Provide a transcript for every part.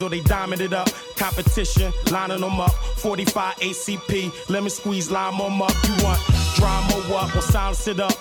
So they diamond it up, competition, lining them up. 45 ACP, lemon squeeze, lime them up. You want drama what? Well, silence it up.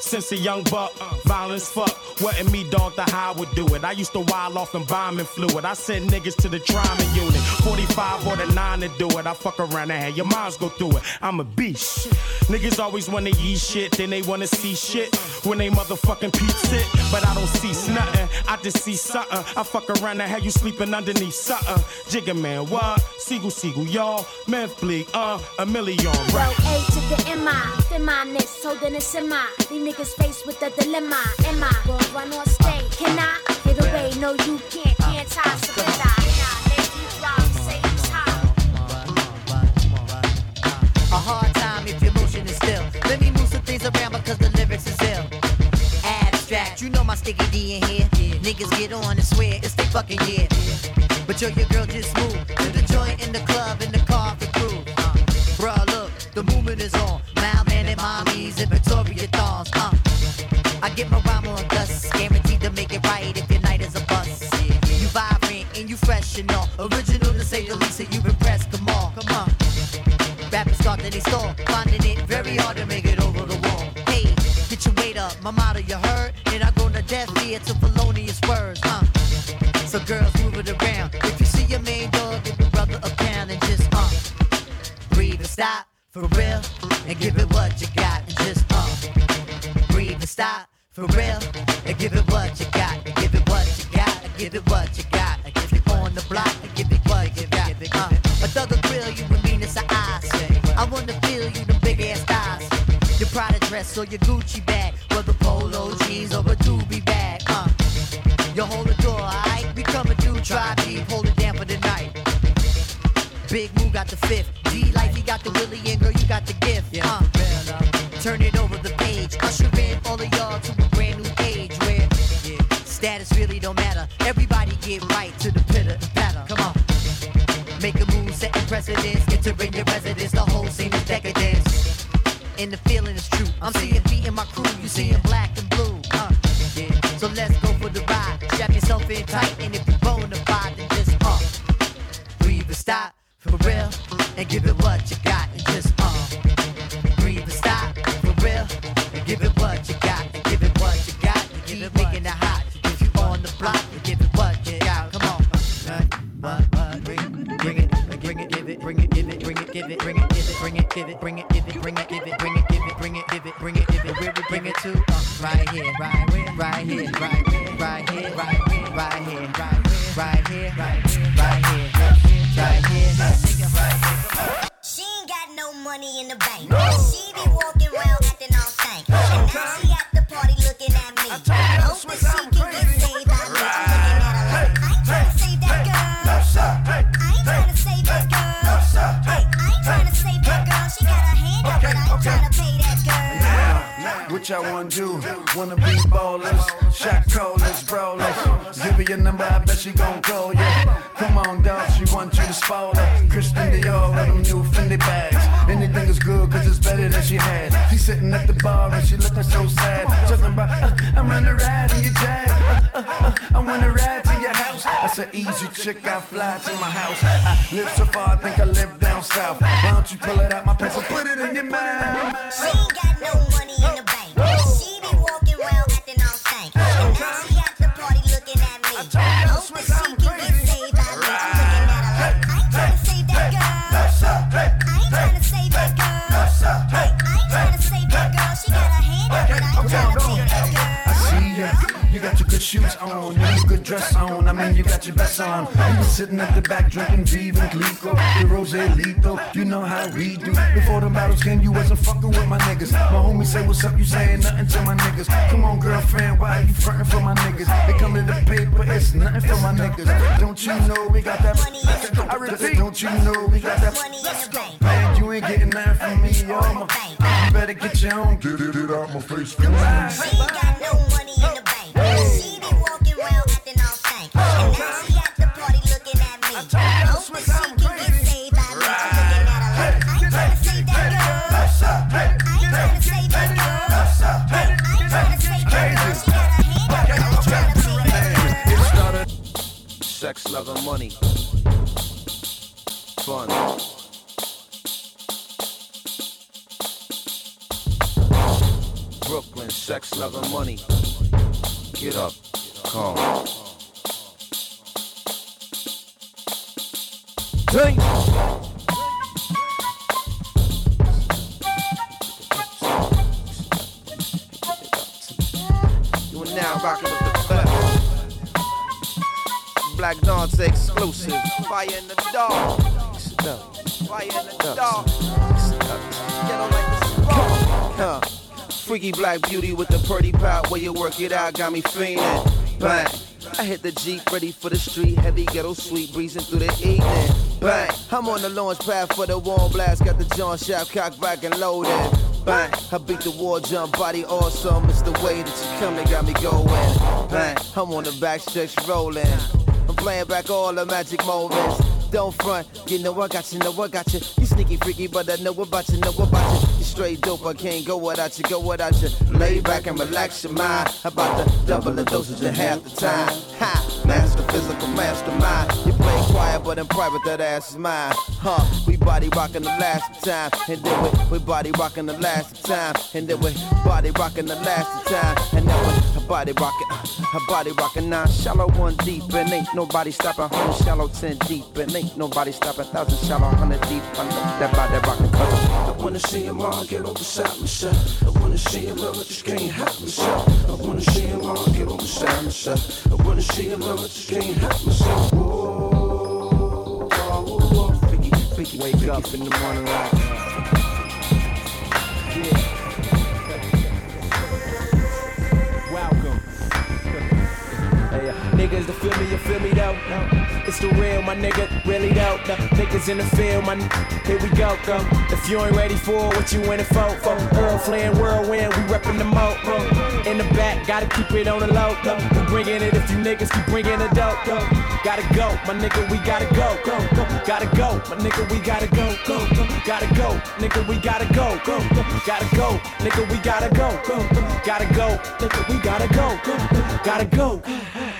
Since a young buck, violence fuck. Wasn't me, dog, the I would do it. I used to wild off embalming fluid. I sent niggas to the trauma unit. 45 or the 9 to do it. I fuck around and have your minds go through it. I'm a beast. Niggas always wanna eat shit, then they wanna see shit when they motherfucking peeps it. But I don't see nothing, I just see something. I fuck around and have you sleeping underneath something. Jigga man, what? Sigel, Sigel, y'all. Man, Bleek, uh, a million, right? Well, A to the M-I, feminist, holding a semi. These niggas faced with a dilemma. Am I gonna run or stay? Can I get away? No, you can't. Tie, surrender. A hard time if your motion is still. Let me move some things around because the lyrics is ill. Abstract, you know my sticky D in here. Niggas get on and swear it's they fucking year. But yo, your girl just moved to the joint in the club in the car for crew. Uh, bruh, look, the movement is on. Get my rhyme on dust, guaranteed to make it right if your night is a bust. You vibrant and you fresh and all. Original to say the least, so you impressed. Come on, come on. Rappers start to they stall, finding it very hard to make it over the wall. Hey, get your weight up, my motto you heard, and I go to death ear to felonious words, huh? So girls move it around. If you see your main dog, give your brother a pound and just uh, breathe and stop for real, and give it what you got and just uh, breathe and stop for real, and give it what you got, give it what you got, and give it what you got, give it on the block, and give it what you got. Uh, a thug will grill you with meanness of eyes. I wanna feel you, the big ass thighs. Your Prada dress or your Gucci bag, whether polo jeans or a doobie bag. Uh, you hold the door, alright? We coming through, try deep, hold it down for the night. Big Moo got the fifth. D Life, he got the Willie, and girl, you got the gift. Uh, turn it precedence, entering your residence. The whole scene is decadence. And the feeling is true. I'm seeing beat in my crew, you seeing black and blue. Uh, yeah. So let's go for the ride. Strap yourself in tight, and if you're bona fide, then just uh, breathe and stop for real, and give it what you give it, bring it, give it, bring it, give it, bring it, give it, bring it, give it, bring it, give it, where we bring it to? Uh, right here, right where, right here, right where, right here, right here, right here, right here, right here, right here, right here. She ain't got no money in the bank. She be walking around acting all stank. And now she at the party looking at me. Hope that she What y'all wanna do? Wanna be ballers, shot callers, brawlers. Give her your number, I bet she gon' call you. Come on, dog, she want you to spoil her. Christian Dior with them new Fendi bags. Anything is good, cause it's better than she had. She sitting at the bar and she looking so sad. Talking about, uh, I'm gonna ride to your jag. Uh, uh, uh, I wanna ride to your house. That's an easy chick, I fly to my house. I live so far, I think I live down south. Why don't you pull it out my and put it in your mouth? She ain't got no money You got your good shoes on, you got your good dress on. I mean, you got your best on. You been sitting at the back drinking Veuve Clicquot, the Rose Lito. You know how we do. Before the battles came, you wasn't fucking with my niggas. My homie say, What's up? You saying nothing to my niggas. Come on, girlfriend, why you frontin' for my niggas? They come to the paper, it's nothing for my niggas. Don't you know we got that? Money in the bank. I repeat, don't you know we got that? Money in the bank. Man, you ain't getting nothing from me, yo. You better get your own. Get it, it out my face. She ain't got no money sex, love, and money. Fun. Brooklyn, sex, love, and money. Get up, are now rocking. Black Dance exclusive. Fire in the dark. Freaky black beauty with the pretty pop. Where you work it out, got me fiendin'. Bang. I hit the Jeep, ready for the street. Heavy ghetto sweet, breezing through the evening. Bang. I'm on the launch pad for the warm blast. Got the John Shaft cock back and loaded. Bang. I beat the war jump, body awesome. It's the way that you come that got me going. Bang. I'm on the back stretch rolling. Playing back all the magic moments. Don't front, you know I got you, know I got you. You sneaky freaky, but I know about you, know about you. You straight dope, I can't go without you, go without you. Lay back and relax your mind. About to double the dosage in half the time. Ha, master physical mastermind. You play quiet, but in private that ass is mine. Huh, we body rocking the last time, and then we, we body rocking the last time, and then we body rocking the last time, and then we body rockin', her body rockin' nine shallow, one deep, and ain't nobody stopping. Hundred shallow, ten deep, and ain't nobody stoppin'. Thousand shallow, hundred deep. I know that body rockin'. I wanna see your mom get over beside myself. I wanna see your love, I just can't help myself. I wanna see your mom get over beside myself. I wanna see your love, I just can't help myself. Whoa, whoa, whoa. Freaky, freaky, wake up in the morning light. Niggas, to feel me, you feel me though? It's the real, my nigga, really though. The niggas in the field, my n- here we go, go. If you ain't ready for it, what you in it for? For Errol Flynn, whirlwind, we reppin' the mo. uh. In the back, gotta keep it on the low. Go. We bringing it if you niggas keep bringing the dope. Go. Gotta go, my nigga, we gotta go, go, go. Gotta go, my nigga, we gotta go, go, go. Gotta go, nigga, we gotta go, go, go. Gotta go, nigga, we gotta go, go, go. Gotta go, nigga, we gotta go, go, go. Gotta go.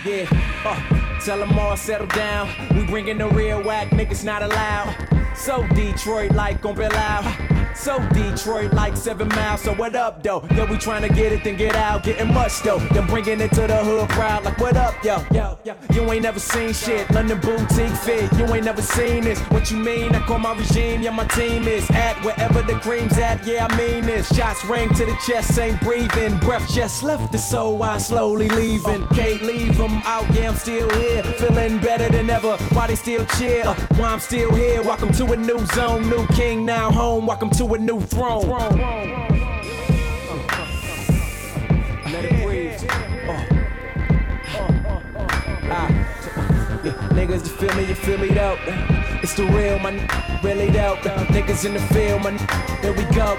Yeah, uh, tell them all settle down. We bringing the real whack, niggas not allowed. So Detroit like gon' be loud. So Detroit like seven miles. So what up though? Yeah, we tryna get it then get out, getting much though. Then bringing it to the hood crowd like what up, yo, yo, yo. You ain't never seen shit, London boutique fit. You ain't never seen this. What you mean? I call my regime, yeah, my team is at wherever the cream's at. Yeah, I mean this. Shots ring to the chest, ain't breathing. Breath just left the soul, I slowly leaving. Can't leave 'em out, yeah, I'm still here. Feeling better than ever. Why they still cheer? Uh, why I'm still here. Welcome to a new zone, new king now home. Welcome to a new throne. Let it breathe. Uh. Ah. Niggas, you feel me? You feel me though? It's the real, man. Really though. Niggas in the field, man. There we go.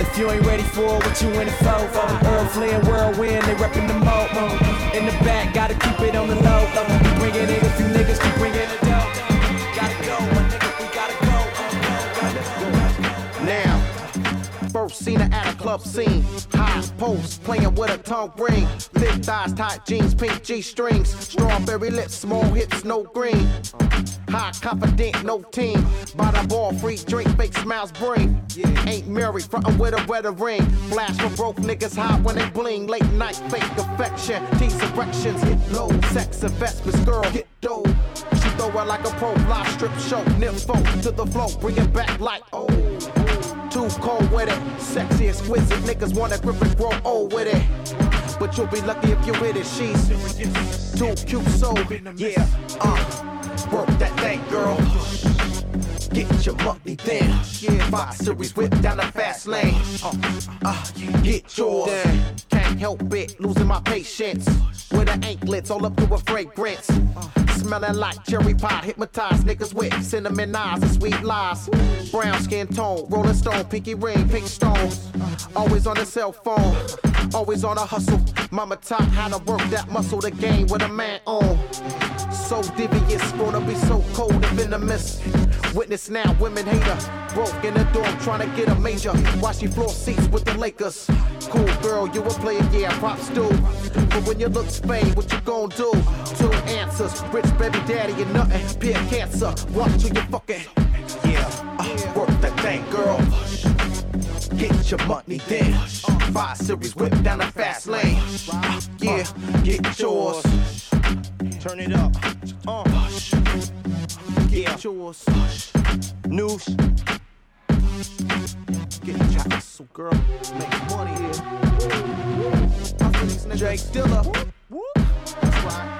If you ain't ready for it, what you in it for? Errol Flynn, whirlwind, they reppin' the mo. In the back, gotta keep it on the low. Uh, we bringing it if you niggas keep bringing it down. First seen her at a club scene. High post, playing with a tongue ring. Thick thighs, tight jeans, pink G strings. Strawberry lips, small hips, no green. High confident, no team. By the ball, free drink, fake smiles bring. Ain't married, frontin' with a wedding ring. Flash for broke niggas hot when they bling. Late night, fake affection. Tease erections, hit low. Sex investments, girl, get dough. She throw it like a pro fly strip show. Nympho to the flow, bring it back like oh. Too cold with it, sexy, exquisite. Niggas wanna grip and grow old with it. But you'll be lucky if you're with it. She's too cute, so yeah. Uh, work that thing, girl. Get your monthly then. Yeah, five series whip down the fast lane. Uh, uh, get yours. Can't help it, losing my patience. With the anklets all up to a fragrance. Smelling like cherry pie, hypnotized niggas with cinnamon eyes and sweet lies. Brown skin tone, rolling stone, pinky ring, pink stones. Always on the cell phone, always on a hustle. Mama taught how to work that muscle, the game with a man on. So devious, gonna be so cold and venomous. Witness now, women hate her. Broke in the dorm, trying to get a major. While she floor seats with the Lakers. Cool girl, you a player, yeah, props do. But when you look Spain, what you gon' do? Two answers, rich baby daddy and nothing. Peer cancer, watch till you fucking. Yeah, uh, work that thing, girl. Get your money then. Five series whip down the fast lane. Uh, yeah, get yours. Turn it up. Uh. Yeah. Get yours. News. Get your hustle, girl. Make money here. Hustle these niggas. Drake Dilla. That's right.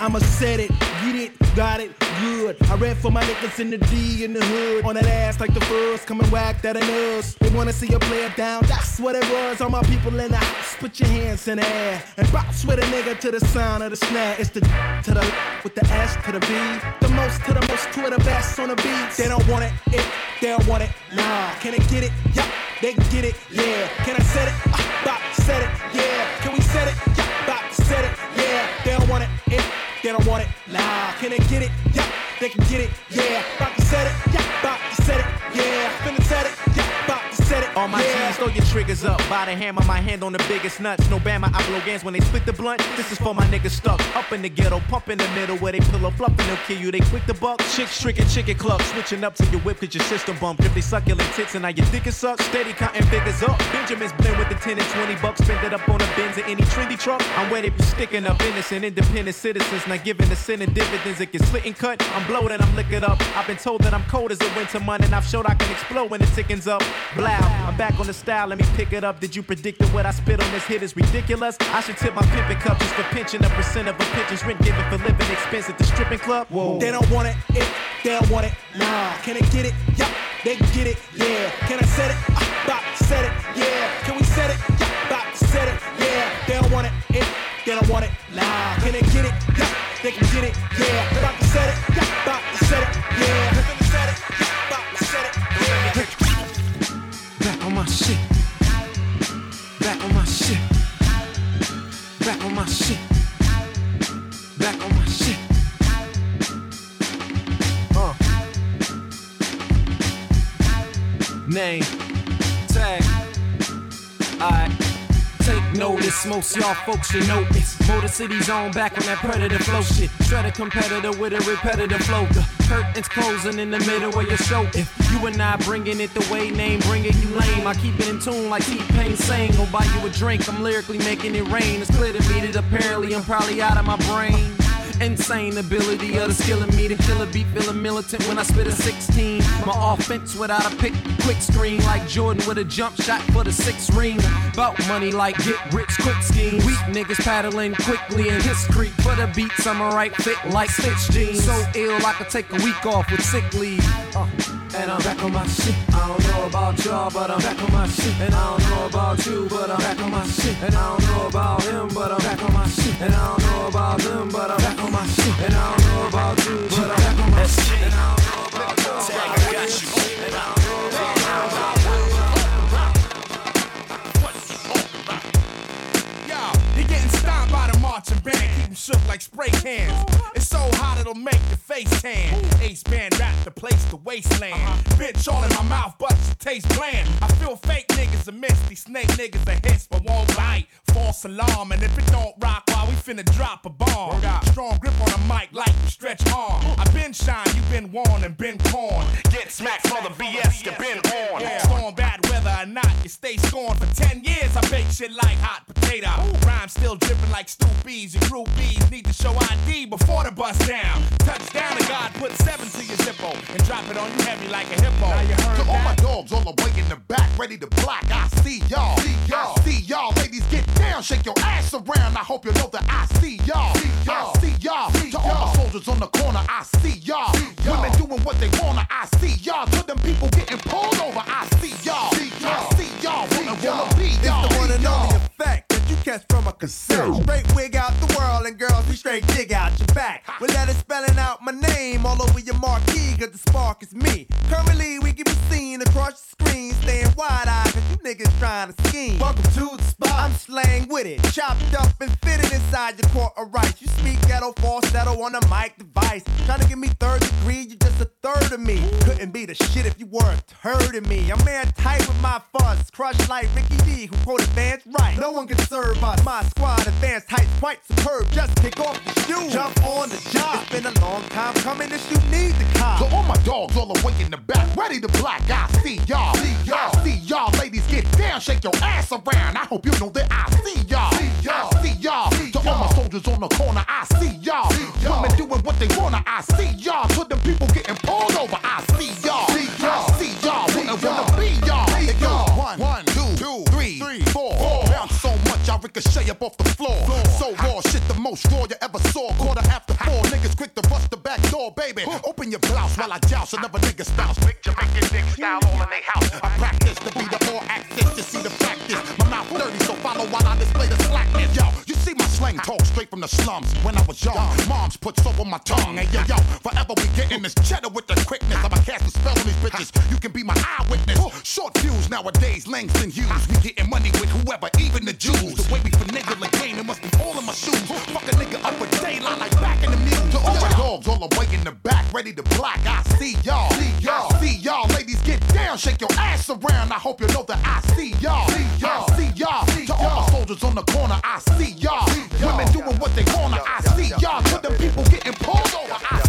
I'ma set it, got it, good. I read for my niggas in the D in the hood. On that ass like the fuzz, coming whack that in us. They wanna see a player down, that's what it was. All my people in the house, put your hands in the air. And bounce with a nigga to the sound of the snare. It's the to the with the S to the B. The most to the most to the best on the beat. They don't want it, it, they don't want it, nah. Can they get it? Yeah, they can get it, yeah. Can I set it? Uh, bop, set it, yeah. Can we set it? Yeah, bop, set it, yeah. They don't want it, they don't want it, nah. Can they get it? Yeah, they can get it, yeah. About to set it, yeah, about to set it, yeah. Finna set it, All my yeah. Throw your triggers up. By the hammer, my hand on the biggest nuts. No bama, I blow games when they split the blunt. This is for my niggas stuck up in the ghetto, pump in the middle where they pillow fluffing, they'll kill you. They quick to buck. Chicks tricking chicken club, switching up to your whip cause your system bump. If they succulent tits and now your dick is sucked, steady counting figures up. Benjamin's blend with the 10 and 20 bucks, spend it up on a Benz or any trendy truck. I'm wet if you sticking up innocent, independent citizens, not giving the sin and dividends. It gets slit and cut. I'm blowed and I'm liquored up. I've been told that I'm cold as a winter month and I've showed I can explode when the tickens up. Blow, I'm back on the style, let me pick it up. Did you predict that what I spit on this hit is ridiculous? I should tip my pimping cup just for pinching a percent of a pitcher's rent given for living expense at the stripping club. Whoa. They don't want it, it, they don't want it, nah. Can they get it? Yeah, they get it, yeah. Can I set it? Uh, bop, set it, yeah. Can we set it? Yeah, bop, set it, yeah. They don't want it, it, they don't want it, nah. Can they get it? Yeah, they can get it, yeah. Bop, Name. Tag. Take notice. Most y'all folks should know it's Motor City's on back on that predator flow shit. Shred a competitor with a repetitive flow. The curtains closing in the middle of your show. If you and I bringing it the way name bring it, you lame. I keep it in tune like T-Pain saying. Go buy you a drink. I'm lyrically making it rain. It's clear to me that apparently I'm probably out of my brain. Insane ability of the skill of me to kill a beat, feeling militant when I spit a 16. My offense without a pick, quick screen like Jordan with a jump shot for the six ring. Bout money like get rich quick scheme. Weak niggas paddling quickly in his creek for the beats. I'm a right fit like Stitch jeans. So ill I could take a week off with sick leave. Uh, and I'm back on my shit. I don't know about y'all, but I'm back on my shit. And I don't know about you, but I'm back on my shit. And I don't know about him, but I'm back on my shit. And I don't know about them, but I'm back on my shit. And I don't know about you, but I'm back on my shit. Marching band. Keep 'em shook like spray cans. It's so hot it'll make your face tan. Ace band rap the place, the wasteland. Uh-huh. Bitch all in my mouth, but it tastes bland. I feel fake niggas a miss. These snake niggas a hiss, but won't bite. False alarm, and if it don't rock, why we finna drop a bomb? Strong grip on the mic like you stretch arm. I've been shine, you've been warned and been corn. Get smacked for the BS you've been on. Storm bad weather or not, you stay scorned for 10 years. I bake shit like hot potato. Rhyme still dripping like stoopies. Your groupies need to show ID before the bus down. Touchdown and God put seven to your zippo and drop it on you heavy like a hippo. Now you heard To all my dogs all the way in the back, ready to black. I see y'all. see y'all, I see y'all. Ladies, get down, shake your ass around. I hope you know that I see y'all. I see y'all. See To all my soldiers on the corner, I see y'all. Women doing what they wanna, I see y'all. To them people getting pulled over, I see y'all. Catch from cassette. Straight wig out the world and girls, we straight dig out your back. With letters spelling out my name all all over your marquee, cause the spark is me. Currently, we can be seen across the screen, staying wide eyed, cause you niggas trying to scheme. Welcome to the spot. I'm slang with it, chopped up and fitted inside your court of rights. You speak ghetto falsetto on a mic device. Trying to give me third degree, you're just a third of me. Couldn't be the shit if you weren't third of me. I'm man tight with my fuzz, crush like Ricky D, who quote advanced right. No one can serve us. My squad advanced heights quite superb. Just kick off the shoe, jump on the job. It's been a long time coming, this you need the cop. So all my dogs all the way in the back, ready to black. I see y'all. See y'all. See y'all ladies get down, shake your ass around. I hope you know that I see y'all. See y'all. I see y'all. To all my soldiers on the corner, I see y'all. Women doing what they wanna, I see y'all. To them people getting pulled over, I see y'all. See y'all. I see y'all. Wanna wanna be y'all. It goes one, one, two, two, three, three, four. Bounce so much I ricochet up off the floor. So raw, shit the most raw you ever saw. Quarter after four, niggas quick to bust the back door, baby. Open your blouse while I joust another nigga spouse. Make Jamaican dick style all in they house. I while I display the slackness. Yo, you see my slang talk straight from the slums. When I was young, moms put soap on my tongue. Hey yo, yo, forever we getting this cheddar with the quickness. Cast a spell on these bitches. You can be my eyewitness. Short fuse nowadays, lengths and hues. We getting money with whoever, even the Jews. The way we finagle the game, it must be all in my shoes. Fuck a nigga up for daylight like dogs all the way in the back, ready to black. I see y'all. See y'all. I see y'all. Ladies, get down, shake your ass around. I hope you know that I see y'all. See y'all. I see y'all. To all my soldiers on the corner, I see y'all. Women doing what they wanna, I see y'all. To the people getting pulled over, I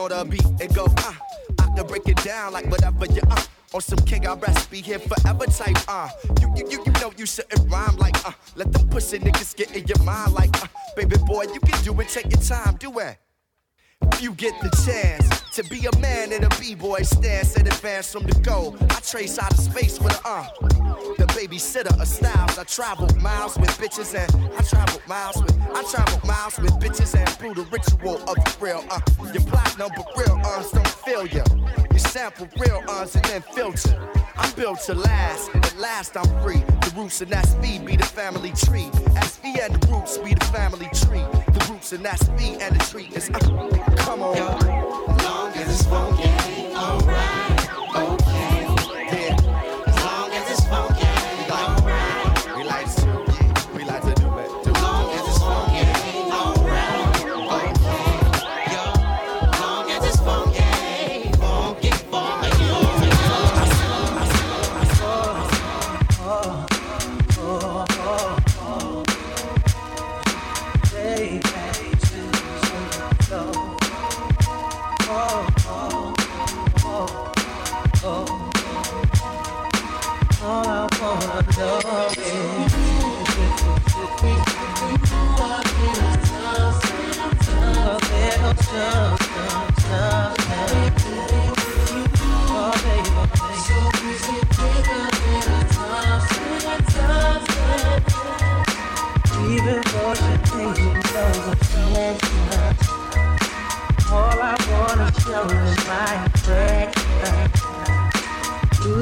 on the beat and go uh. I can break it down like whatever you uh. On some king I recipe here forever type uh. You, you, you, you know you shouldn't rhyme like uh. Let them pussy niggas get in your mind like uh. Baby boy, you can do it, take your time, do it. You get the chance to be a man in a b-boy stance and advance from the goal, I trace out of space with a uh. The babysitter of styles. I travel miles with bitches and I travel miles with I travel miles with bitches and through the ritual of the real uh. Your platinum but real uns don't feel ya. You sample real uns and then filter. I'm built to last, and at last I'm free. The roots and that's me be the family tree. SV and the roots be the family tree. Roots and that's me and the tree is uh, come on. long as it's funky, alright,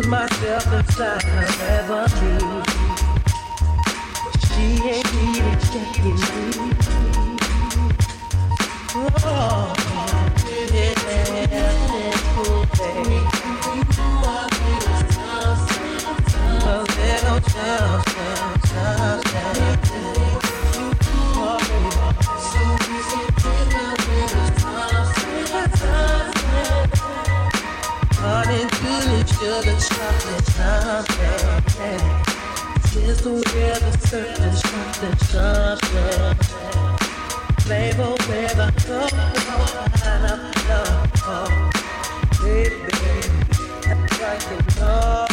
myself inside her memory She ain't even checking me Oh, yeah, simple thing Oh, there no sugar, chocolate, the certain something, something. Flavor. Baby, that's like a love.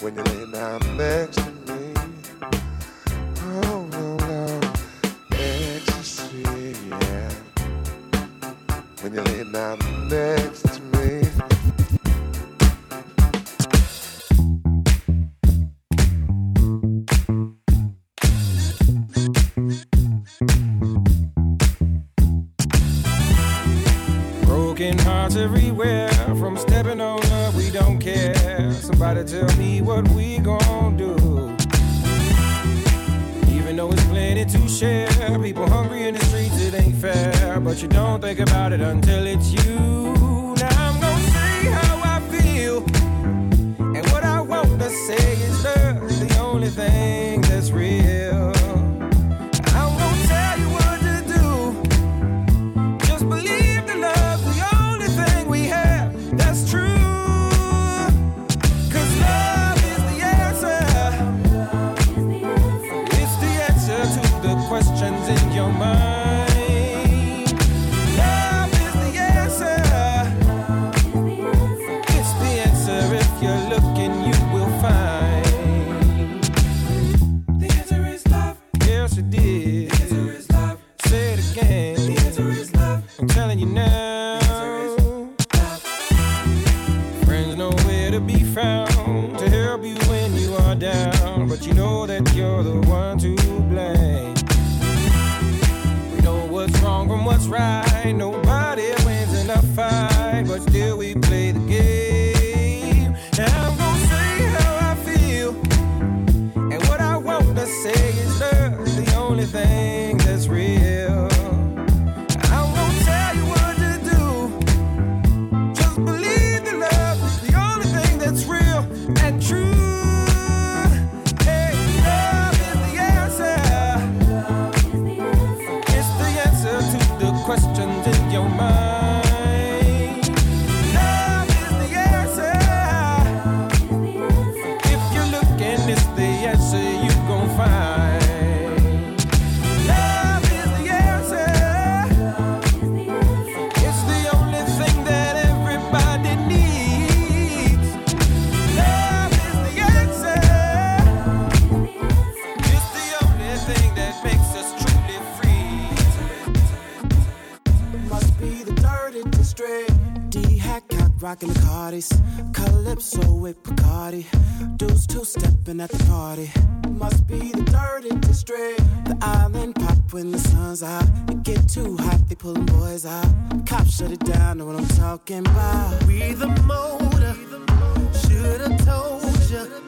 when you lay down next to me. Oh, no, no ecstasy, yeah. When you lay down next to me. Boys. Cops shut it down, know what I'm talking about. We the motor, should've told ya.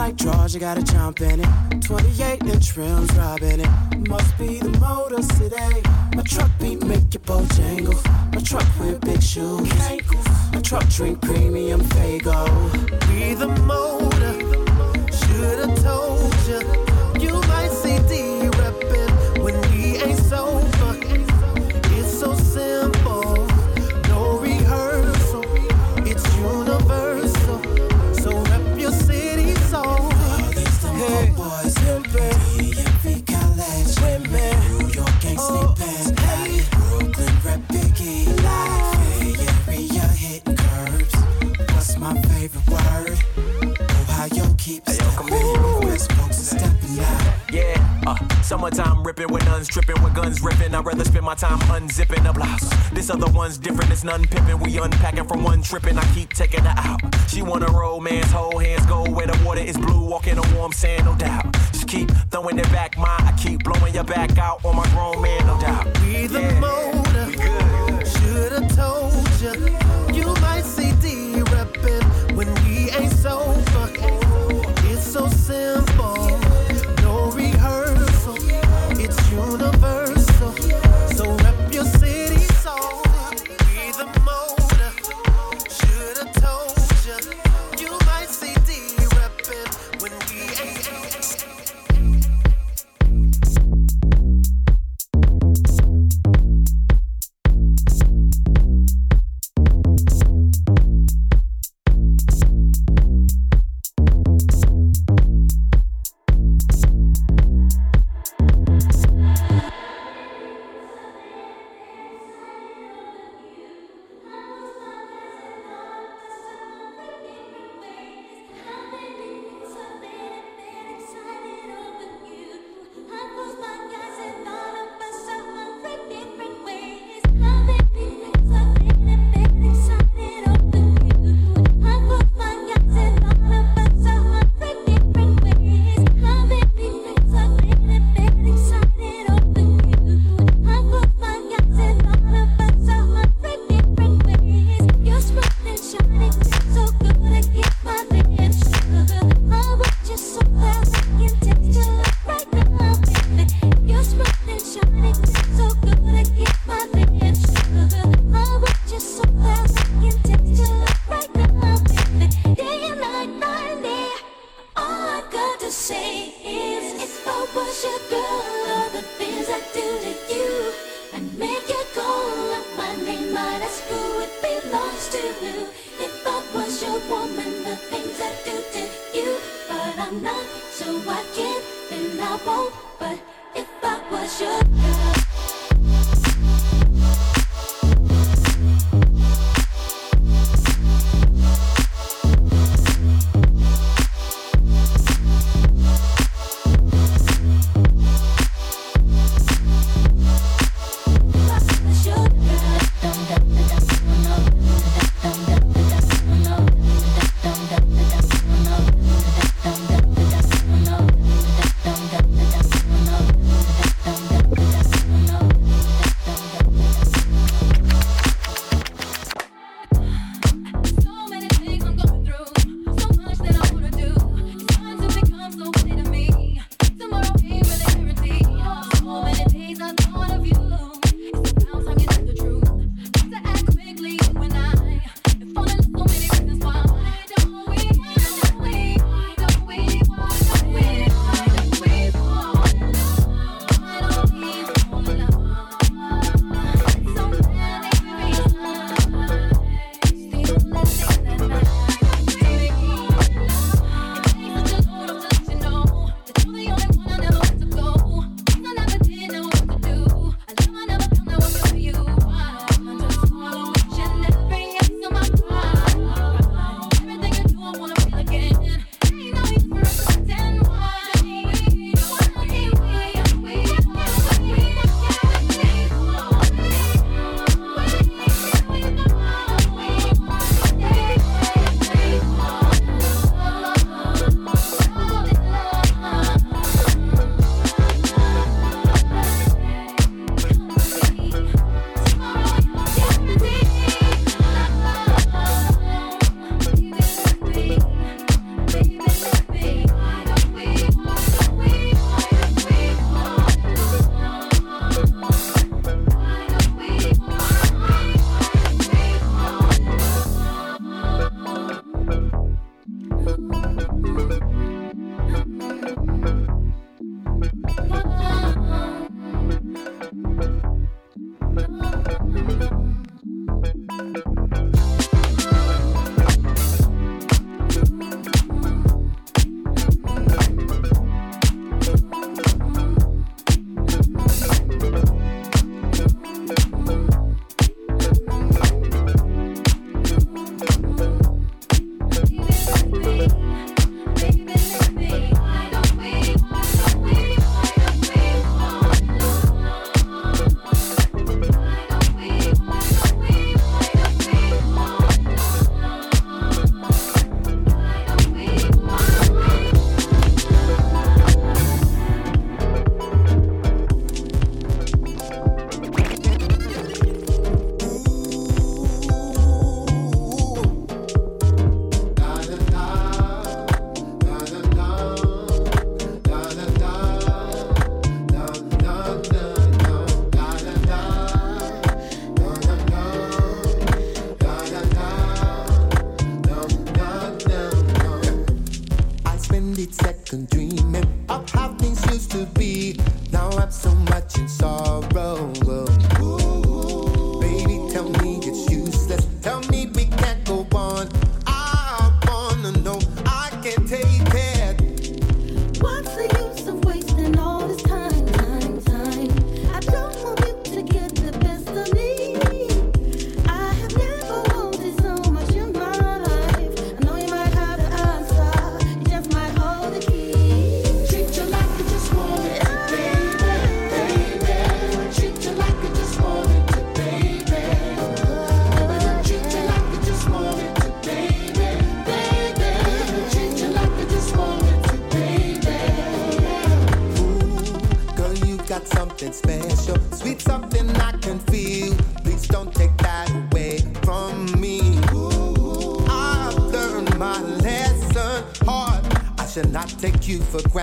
Like drawers, you gotta jump in it. 28 inch rims, robbing it. Must be the Motor City. My truck beat make your boat jangle. My truck wear big shoes. My truck drink premium Faygo. We the motor. Should've told. You summertime ripping with nuns tripping with guns ripping. I'd rather spend my time unzipping a blouse. This other one's different, it's none pipping. We unpacking from one tripping. I keep taking her out. She wanna romance, hold hands, go where the water is blue, walking on warm sand, no doubt. Just keep throwing it back, my I keep blowing your back out on my grown man, no doubt. We the motor. Should've told. You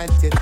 wanted.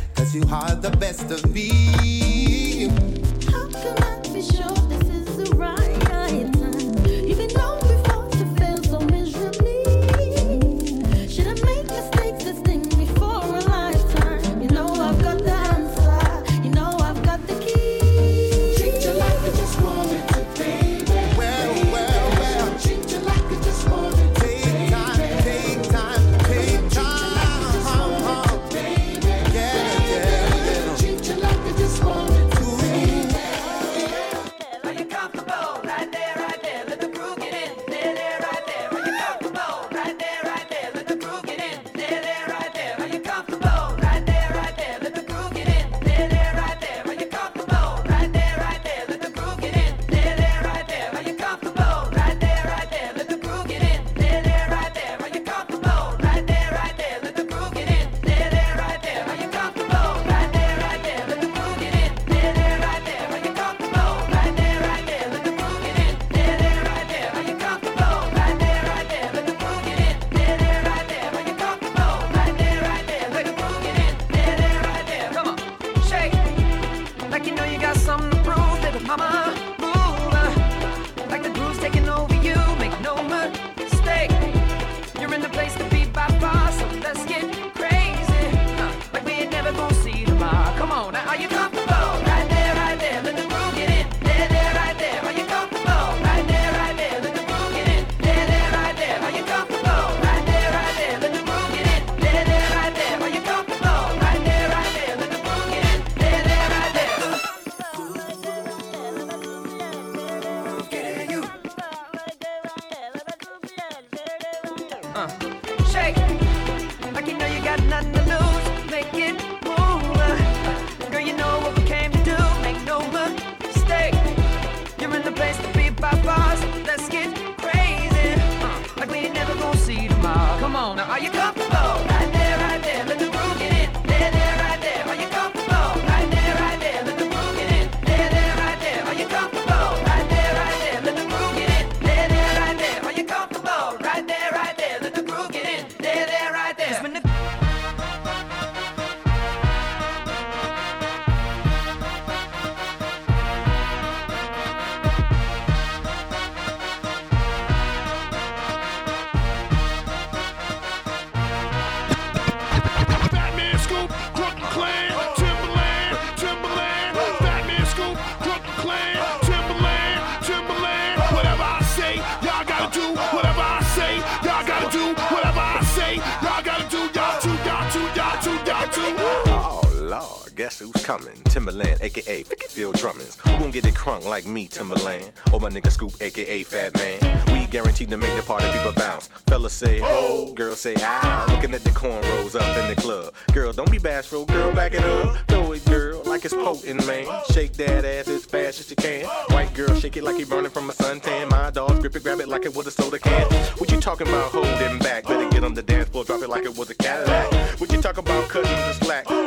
like me, Timbaland. Oh, my nigga Scoop, aka Fat Man. We guaranteed to make the party people bounce. Fellas say, ho, oh. girls say, ah. Looking at the cornrows up in the club. Girl, don't be bashful, girl, back it up. Throw it, girl, like it's potent, man. Shake that ass as fast as you can. White girl, shake it like you burning from a suntan. My dog, grip it, grab it like it was a soda can. What you talking about holding back? Better get on the dance floor, drop it like it was a Cadillac. What you talking about cutting the slack?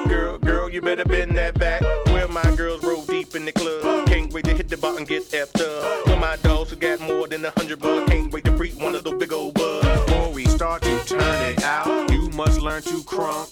you crunk.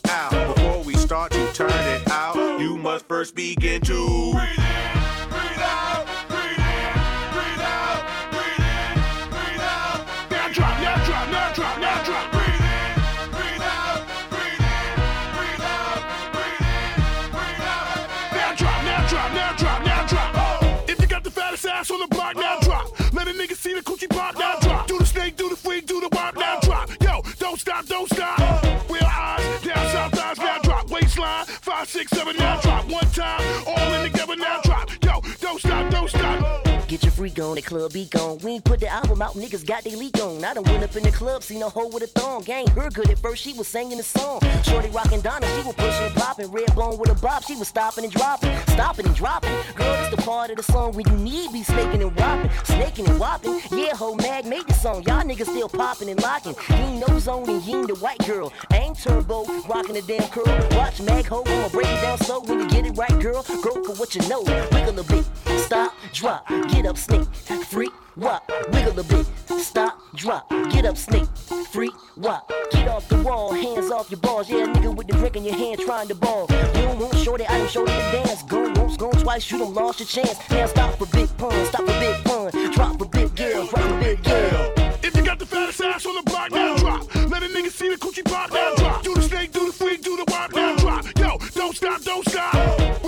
Freak on, the club be gone. We ain't put the album out, niggas got they leak on. I done went up in the club, seen a hoe with a thong. Gang, her good at first, she was singing the song. Shorty rockin' Donna, she was pushing and popping. Red bone with a bop, she was stopping and dropping. Stopping and dropping. Girl, it's the part of the song when you need be snaking and whopping. Snaking and whopping. Yeah, ho, Mag made the song. Y'all niggas still popping and locking. Ain't no zone and ain't the white girl. Ain't turbo, rocking the damn curl. Watch Magoo, I'ma break it down slow. When you get it right, girl, go for what you know. Wiggle a bit, stop, drop, get up, snake, freak, wop, wiggle a bit, stop, drop, get up, snake, freak, wop, get off the wall, hands off your balls. Yeah, nigga with the drink in your hand trying to ball. You don't want shorty, I don't show you the dance. Go once, go twice, you done lost your chance. Now stop for big pun, stop for big pun, drop for big girl, drop for big girl. If you got the fattest ass on the block, now drop. Let a nigga see the coochie pop, now drop. Do the snake, do the freak, do the wop, now drop. Yo, don't stop, don't stop.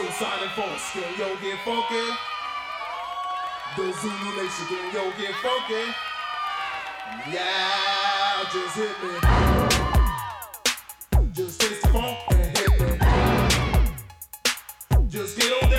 Soulsonic Force, can yo get funky? The Zulu Nation, can yo get funky? Yeah, just hit me. Just taste the funk and hit me. Just get on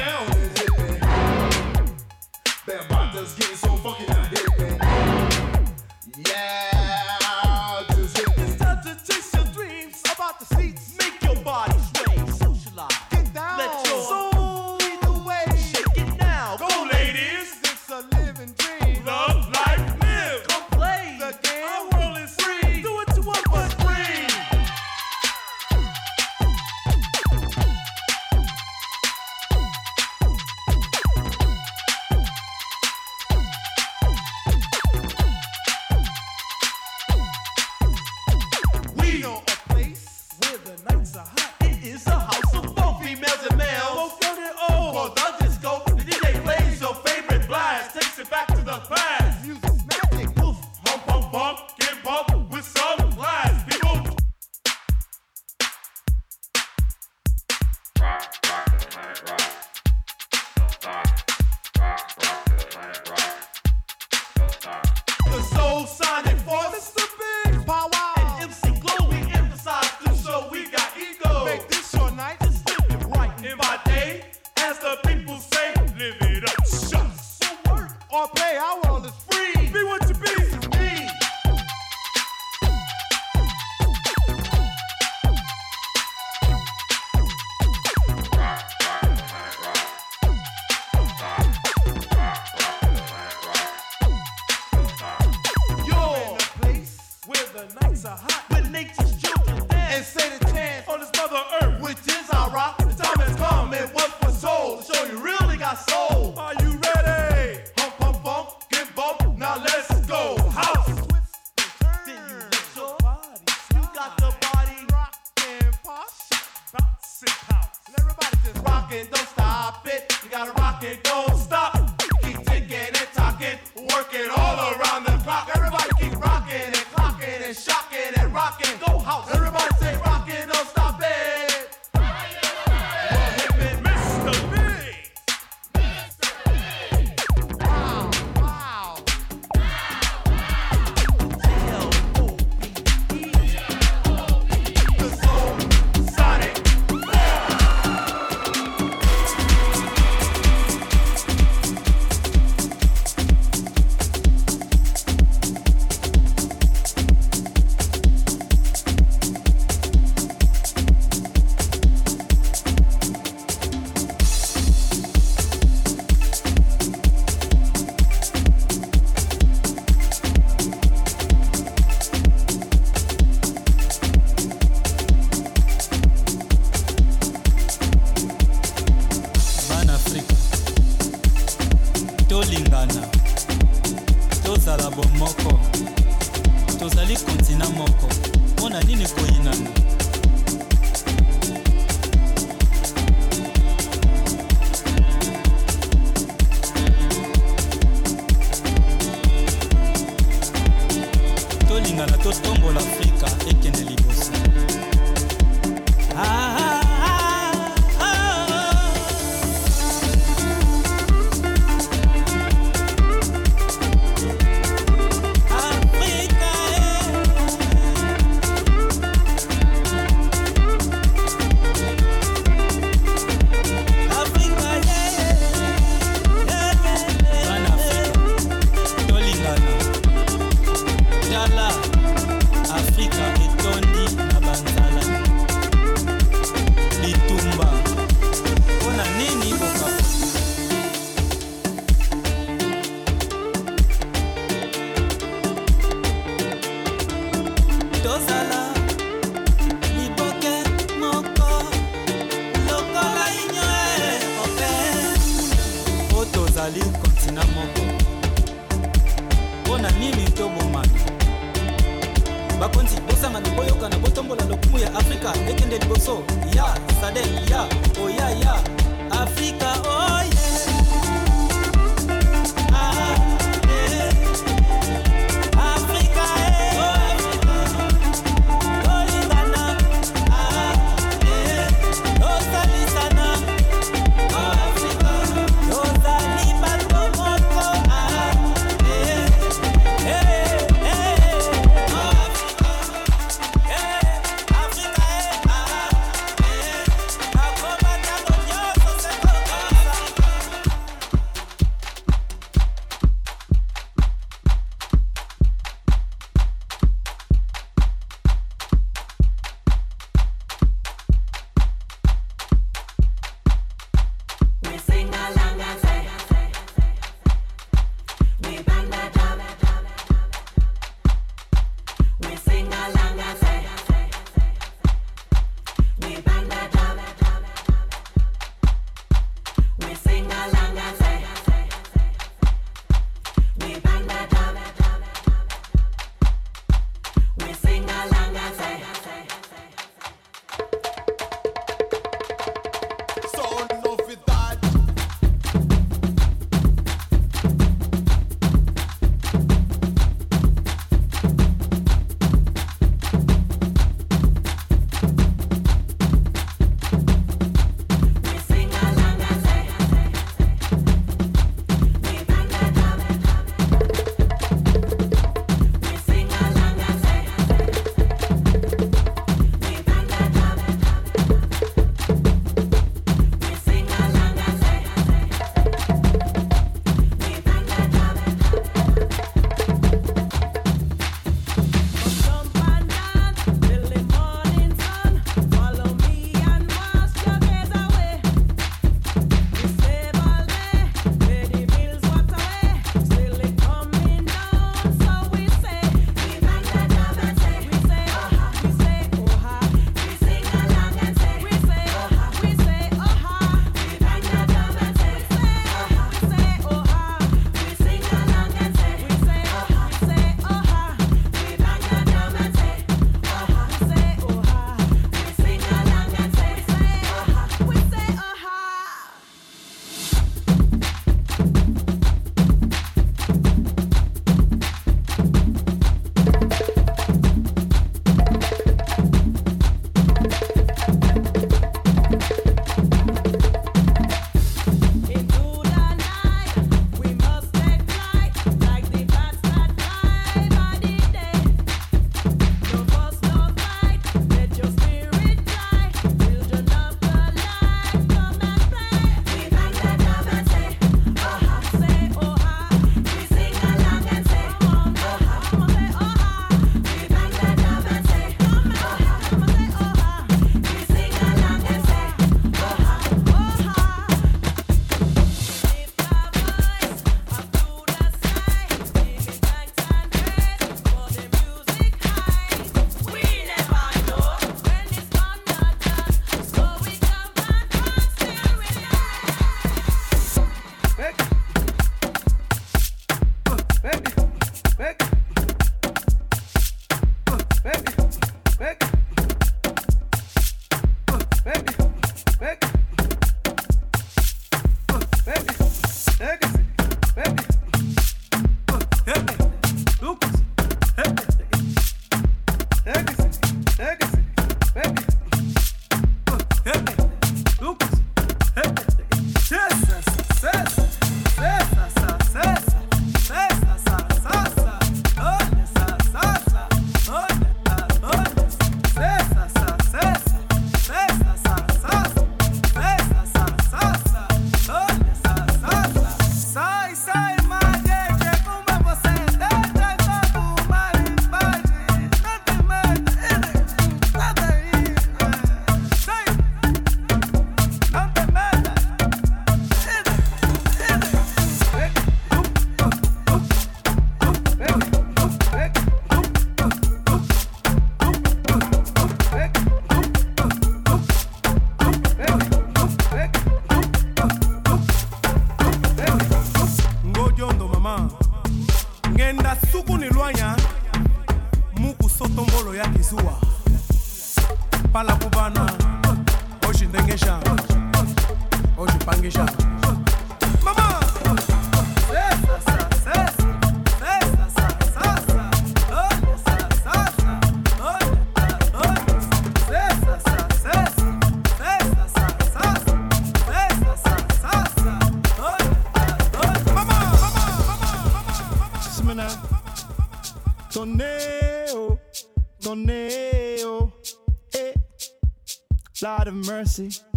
see.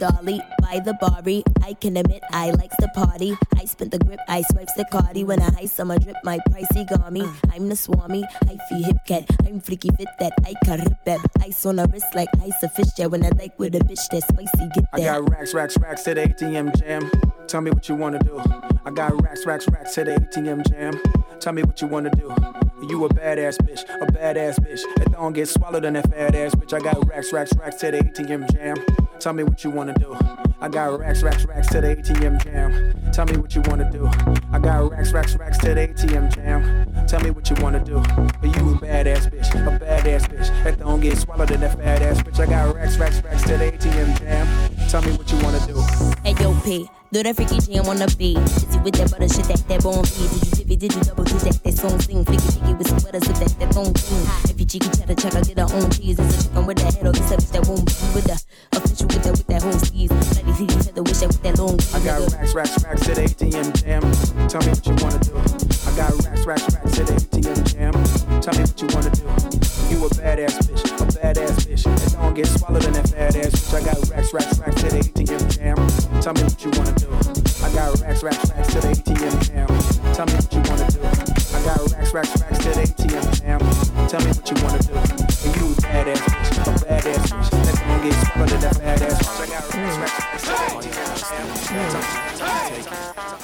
Dolly by the Bari. I can admit I likes the party. I spent the grip, I swipes the cardi. When I ice on my drip, my pricey got me. Uh. I'm the swami, I feel hip cat. I'm freaky fit that I can rip that. Ice on a wrist like ice a fish jet. When I like with a bitch that spicy, get that. I got racks, racks, racks to the ATM jam. Tell me what you wanna do. I got racks, racks, racks to the ATM jam. Tell me what you wanna do. You a badass bitch, a badass bitch. That don't get swallowed in that fat ass bitch. I got racks, racks, racks to the ATM jam. Tell me what you wanna do. I got racks, racks, racks to the ATM jam. Tell me what you wanna do. I got racks, racks, racks to the ATM jam. Tell me what you wanna do. You a badass bitch, a badass bitch. That don't get swallowed in that fat ass bitch. I got racks, racks, racks to the ATM jam. Tell me what you wanna do. Hey yo, P, do that freaky jam on the beat. With that butter shit, that that bone beat. Did you dip it, did you double dip that, that song sing? Flicky flicky with some butter, so that that don't sing. If you cheeky cheddar check, I get her own cheese. It's a chicken with that head or the bitch that won't be with the official with that with that whole steez. Bloody titty feather, wish that with that long I got racks, racks, racks at the ATM jam. Tell me what you wanna do. I got racks, racks, racks at ATM jam. Tell me what you wanna do. You a badass bitch, a badass bitch. That don't get swallowed in that fat ass bitch. I got racks, racks, racks at the ATM jam. Tell me what you wanna do. I got racks, racks, racks to the ATM jam. Tell me what you wanna do. I got racks, racks, racks to the ATM jam. Tell me what you wanna do. And you a badass bitch, a badass bitch. That don't get swallowed that fat ass bitch. I got racks, racks, racks to the ATM jam. Tell me what you wanna do.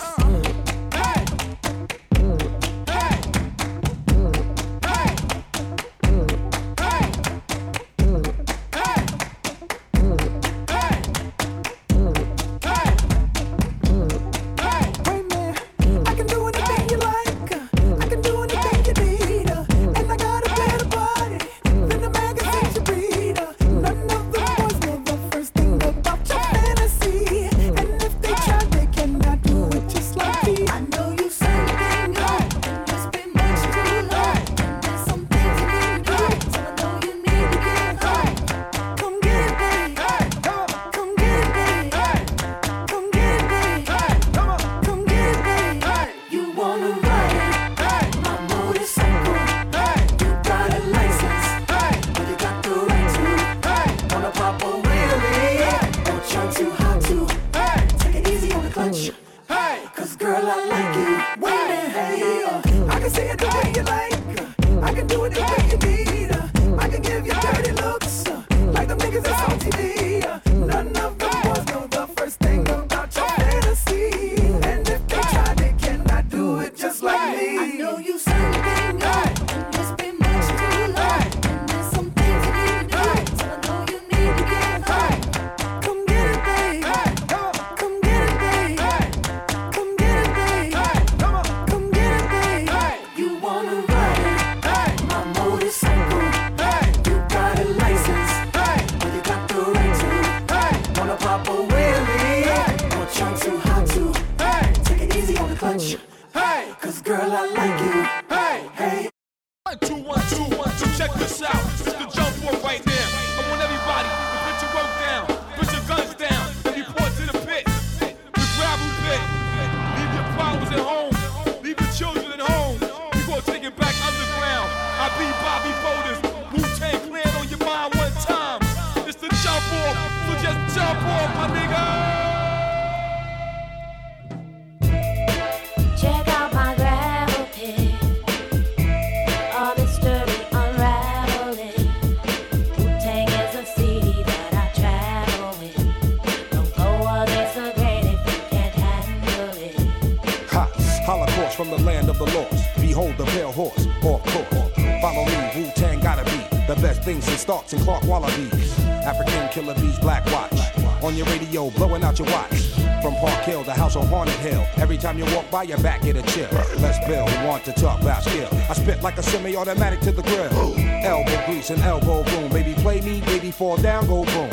Like semi-automatic to the grill. Elbow grease and elbow room. Baby, play me, baby, fall down, go boom.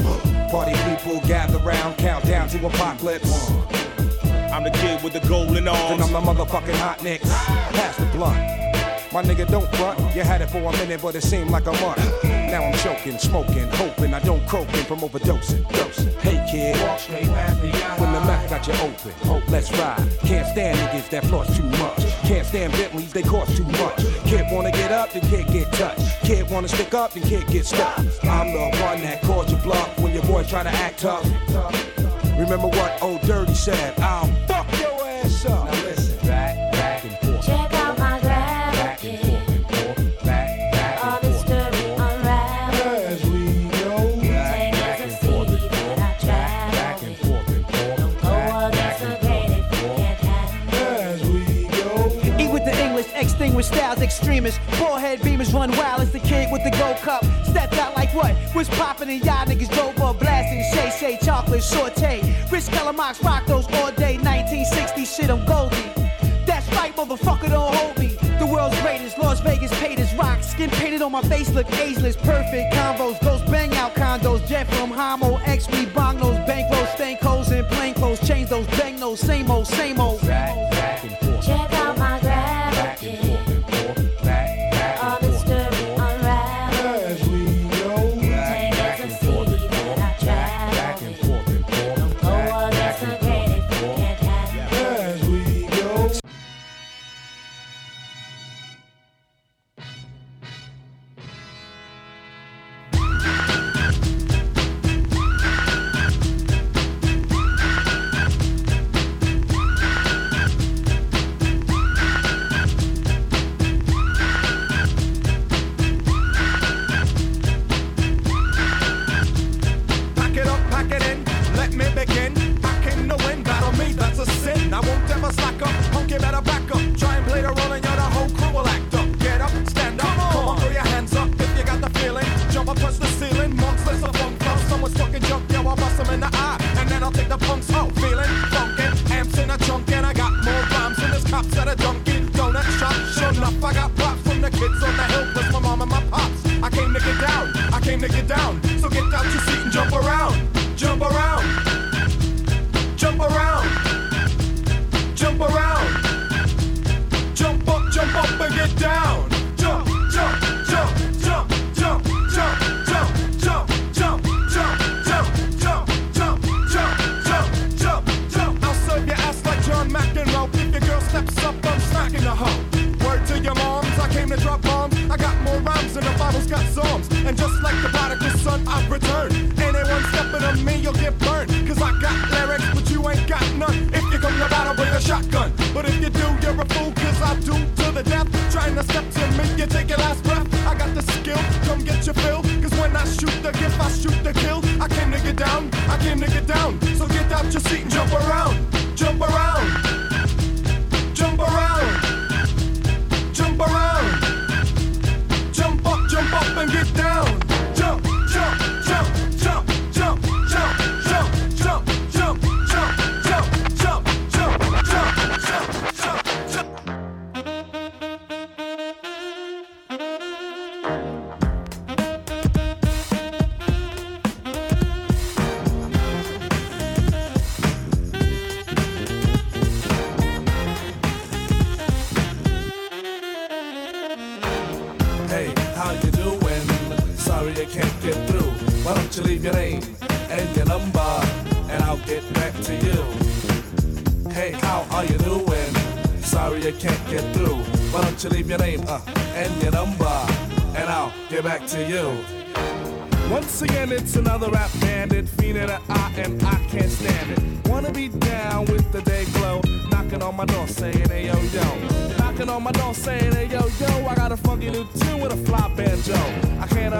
Party people gather round, count down to apocalypse. I'm the kid with the golden arms. And I'm the motherfucking hot nicks. Pass the blunt. My nigga, don't front. You had it for a minute, but it seemed like a month. Now I'm choking, smoking, hoping I don't croaking from overdosing. Dosing. Hey kid, when the mouth got you open, hope let's ride. Can't stand niggas that floss too much. Can't stand Bentleys, they cost too much. Kid wanna get up, then can't get touched. Kid wanna stick up, then can't get stuck. I'm the one that called you bluff when your boy try to act tough. Remember what old Dirty said? I'll what? Was popping and y'all niggas up blasting. Shay Shay chocolate saute. Rich Calamox rock those all day. 1960 shit, I'm Goldie. That's right, motherfucker, don't hold me. The world's greatest, Las Vegas paid as rock. Skin painted on my face, look ageless. Perfect combos, ghost bang out condos. Jet from Homo, X, we bong those bankroll, stank hoes and plain clothes. Change those bang those, same old, same old.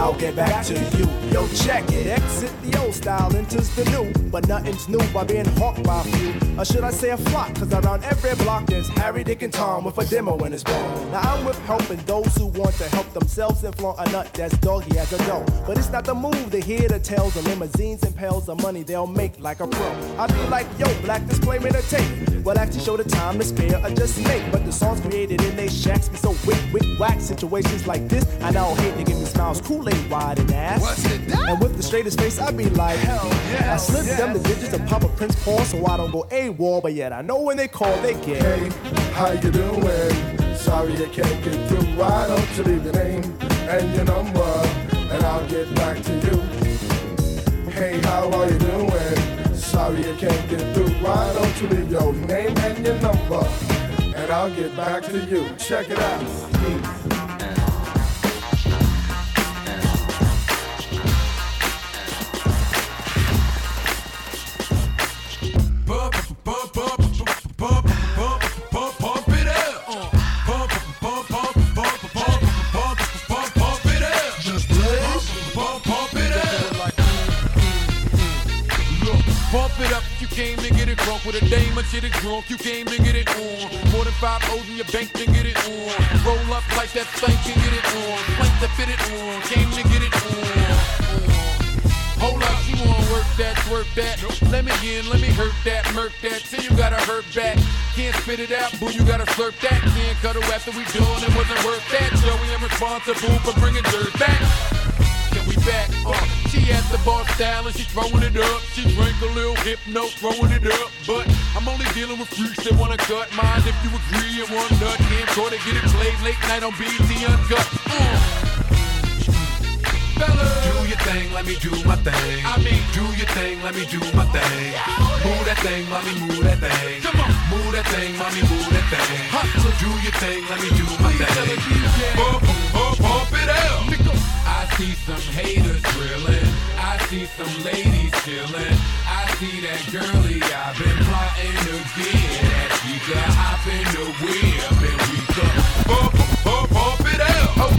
I'll get back to you. Yo, check it. Exit the old style, enters the new, but nothing's new by being hawked by a few. Or should I say a flock? Cause around every block there's Harry, Dick, and Tom with a demo in his ball. Now I'm with helping those who want to help themselves and flaunt a nut that's doggy as a dough. But it's not the move to hear the tales of limousines and pails of money they'll make like a pro. I be like, yo, black display made a tape. Well, I actually show the time to spare or just make. But the songs created in they shacks be so wick, wick, whack. Situations like this, I don't hate to give me smiles, Kool-Aid wide and ass. What's it done? And with the straightest face, I be like, hell yeah. I slip them the digits of Papa Prince Paul so I don't go AWOL, but yet I know when they call, they get. Hey, how you doing? Sorry you can't get through. Why don't you leave your name and your number, and I'll get back to you. Hey, how are you doing? Sorry I can't get through. Why don't you leave your name and your number, and I'll get back to you. Check it out. Came to get it drunk with a dame or shit it drunk. You came to get it on. More than five O's in your bank to get it on. Roll up like that thing can get it on. Plank to fit it on. Came to get it on. Hold up, you wanna work that, work that. Let me in, let me hurt that, murk that. Till you gotta hurt back. Can't spit it out, boo, you gotta slurp that. Can't her after we done, it wasn't worth that. Joey, I'm responsible for bringing dirt back. Back? Uh, she has the bar style and she throwing it up. She drank a little hypno, throwing it up. But I'm only dealing with freaks that wanna cut mine. If you agree, and one nut can't try to get it played late night on BET Uncut. Uh. Fellas. Do your thing, let me do my thing. I mean, do your thing, let me do my thing. Move that thing, mommy, move that thing. Come on, move that thing, mommy, move that thing. Hustle, do your thing, let me do my thing. Bump it out. I see some haters drilling. I see some ladies chilling. I see that girlie I've been plotting to get she could hop in the whip and we could bump, bump, bump it out.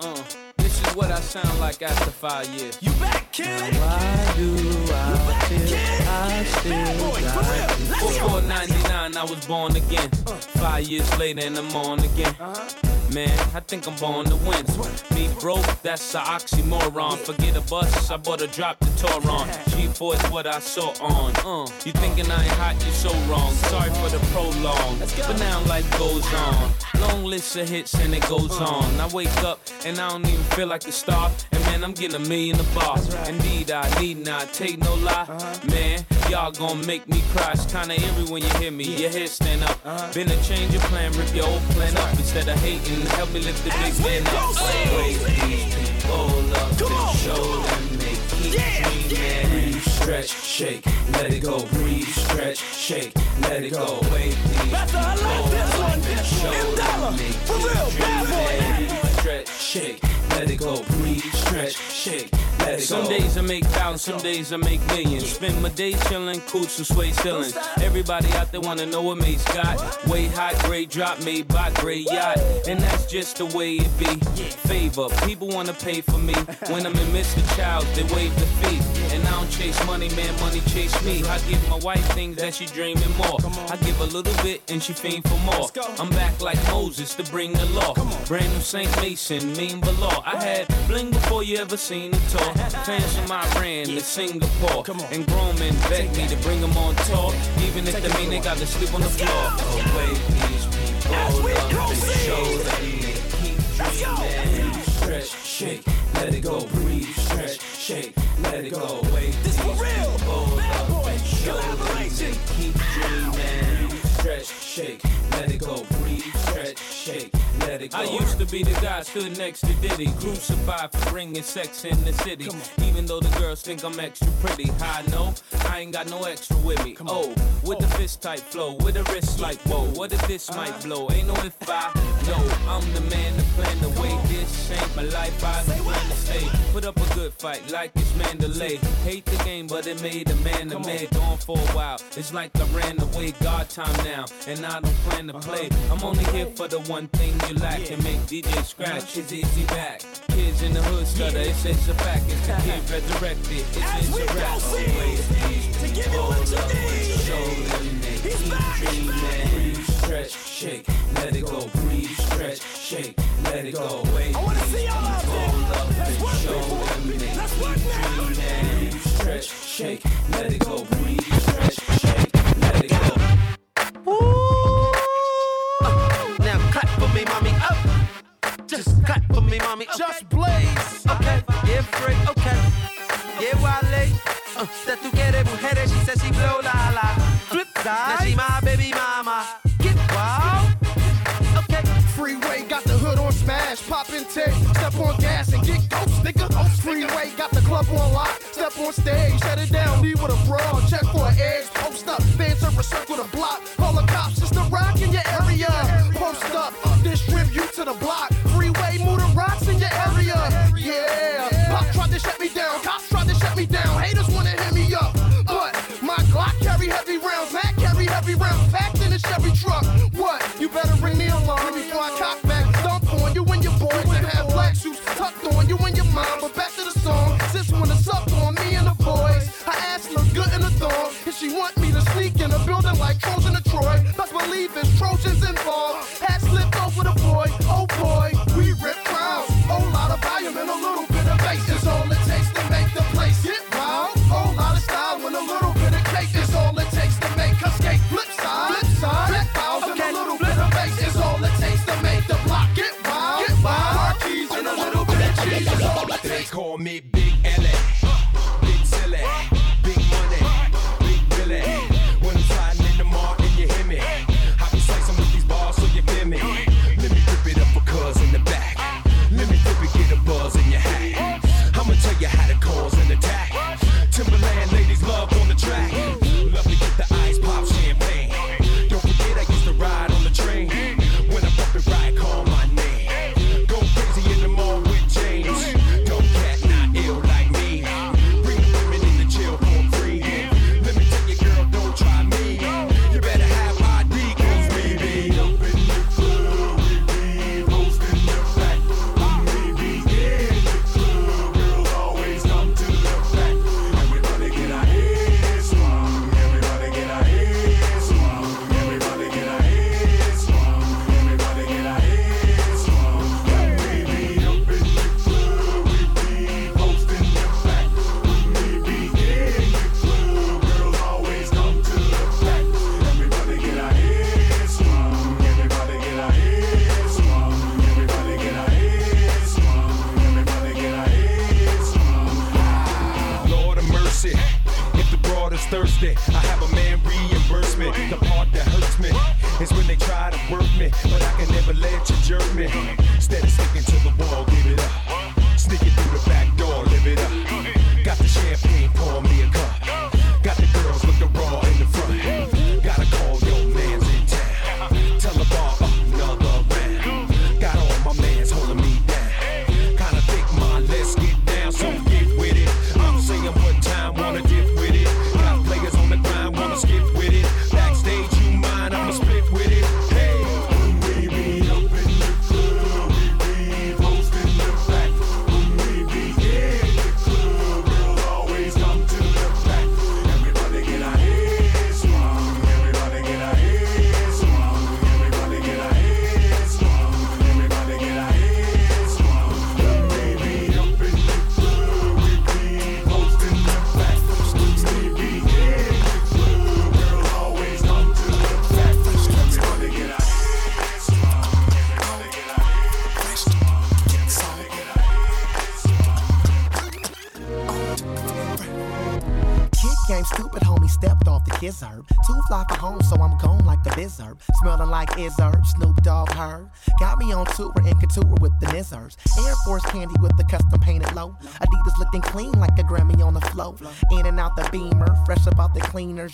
Uh, this is what I sound like after five years. You back, kid? Why do I feel I still you? Before 99, I was born again. Five years later, and I'm on again. Man, I think I'm born to win. Me broke, that's a oxymoron. Forget a bus, I bought a drop to Toron. G4 is what I saw on. Uh, you thinking I ain't hot, you so wrong. Sorry for the prolong, but now life goes on. Long list of hits and it goes on. I wake up and I don't even feel like a star. And man, I'm getting a million a bar. Indeed, I need not take no lie. Man, y'all gon' make me cry. It's kinda eerie when you hear me. Your head stand up. uh Been a change of plan, rip your old plan up. Instead of hating, help me lift the big man up. Wake these people up and show them they keep dreaming. Breathe, stretch, shake, let it go. Breathe, stretch, shake, let it go. Wake these people up and show them they keep dreaming. Stretch, shake, let it go. Breathe, stretch, shake, let it go. Some days I make thousands, some days I make millions. Spend my days chillin', coots and sway ceilings. Everybody out there wanna know what Mace got. Way hot, great drop made by Gray Yacht. And that's just the way it be. Favor, people wanna pay for me. When I'm in Mr. Chow, they wave the fee. I don't chase money, man, money chase me. I give my wife things that she dreaming more. I give a little bit and she fiend for more. I'm back like Moses to bring the law. Brand new Saint Mason, mean below. I had bling before you ever seen it talk. Fans from Iran to Singapore. And grown men beg me to bring them on tour. Even if they mean they got to sleep on the floor. Wait, these people up and show them they keep dreaming. Stretch, shake, let it go. Breathe, stretch, shake, let it go. away. this for real. And show them keep dreaming. Stretch, shake, let it go. Breathe, shake, let it go. I used to be the guy stood next to Diddy, crucified for bringing sex in the city. Even though the girls think I'm extra pretty, I know I ain't got no extra with me. Oh, with the fist type flow, with a wrist like whoa. What if this might blow? Ain't no if I know I'm the man to plan the way this ain't my life. I don't plan to stay. Put up a good fight like it's Mandalay. Hate the game, but it made a man a man. Gone for a while. It's like I ran away. God time now, and I don't plan to play. I'm only here for the one thing you lack and make DJ scratch. Is easy back. Kids in the hood stutter. It's, it's a fact. It's the kid resurrected. It's, it's a rap. Always these people up and show them they keep dreaming. Stretch, shake, let it go. Breathe, stretch, shake, let it go. Wait, I wanna see y'all out there. Let's work, show them they keep dreaming. Stretch, shake, let it go. Breathe, stretch, shake, me, mommy. Okay. Just blaze. Okay, yeah, free. Okay, yeah, Wale. Uh, that tu quieres mujeres, she says she blow la la. Flip side. Now she my baby mama. Get wild. Okay. Freeway got the hood on smash, pop and tape, step on gas and get ghost, nigga. Freeway got the club on lock, step on stage, shut it down, leave with a brawl, check for an edge, post up, fans are a circle to block, call the cops, it's the rock in your area, post up, distribute to the block. Trojan to Troy. Best believe it's Trojans involved.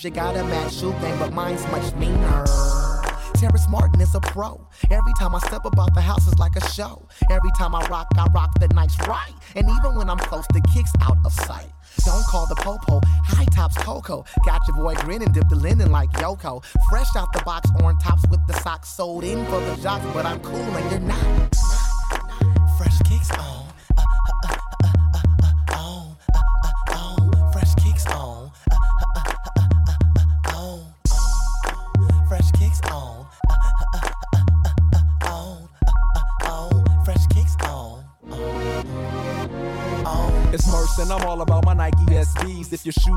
You got a mad shoe game, but mine's much meaner. Terrace Martin is a pro. Every time I step about the house, it's like a show. Every time I rock, I rock the nights right. And even when I'm close, the kick's out of sight. Don't call the popo, high tops cocoa. Got your boy grinning, dip the linen like Yoko. Fresh out the box, orange tops with the socks sold in for the jocks, but I'm cool and you're not.